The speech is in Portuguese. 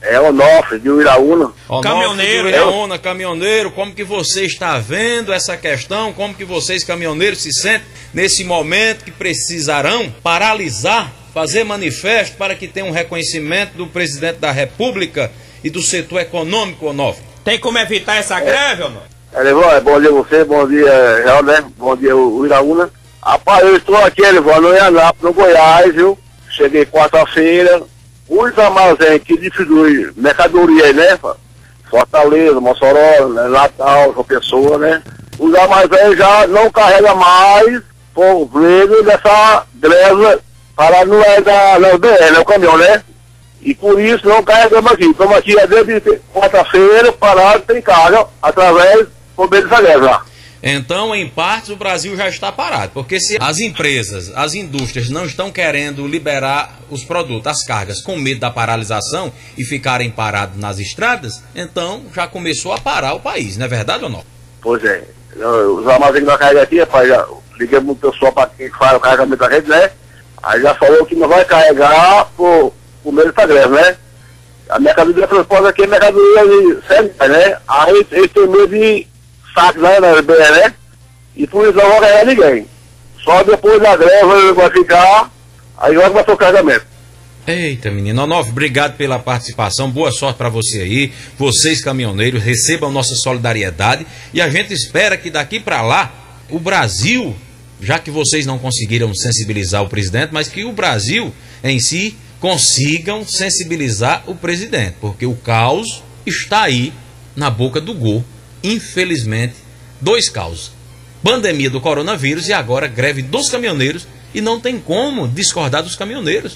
É Onofre, de Uiraúna. Caminhoneiro, Iraúna, caminhoneiro, como que você está vendo essa questão? Como que vocês, caminhoneiros, se sentem nesse momento que precisarão paralisar, fazer manifesto para que tenha um reconhecimento do presidente da República e do setor econômico, Onofre? Tem como evitar essa greve, Onofre? É, Elevão, bom dia a você, bom dia, Real, né? Bom dia, o Iraúna. Rapaz, eu estou aqui, Elevão, no Anápolis, no Goiás, viu? Cheguei quarta-feira, os armazéns que distribuem mercadoria né? Fortaleza, Mossoró, né? Natal, João Pessoa, né? Os armazéns já não carregam mais por medo dessa greve para não é da não, BR, né? O caminhão, né? E por isso não carregamos aqui. Estamos aqui é desde quarta-feira parado, tem carga, através do meio dessa greve lá. Então, em partes, o Brasil já está parado. Porque se as empresas, as indústrias não estão querendo liberar os produtos, as cargas, com medo da paralisação e ficarem parados nas estradas, então já começou a parar o país, não é verdade ou não? Pois é. Os armazéns nós carregamos aqui, rapaz, já ligamos o pessoal para quem faz o carregamento da rede, né? Aí já falou que não vai carregar por, por meio dessa greve, né? A mercadoria transporte aqui é mercadoria de série, né? Aí eles têm medo de saques lá na BR, né? E por isso não vai ganhar ninguém. Só depois da greve vai ficar, aí vai começar o carregamento. Eita, menino. Onofre, obrigado pela participação. Boa sorte para você aí. Vocês, caminhoneiros, recebam nossa solidariedade. E a gente espera que daqui para lá, o Brasil, já que vocês não conseguiram sensibilizar o presidente, mas que o Brasil em si consigam sensibilizar o presidente. Porque o caos está aí na boca do gol. Infelizmente, dois caos. Pandemia do coronavírus e agora greve dos caminhoneiros. E não tem como discordar dos caminhoneiros.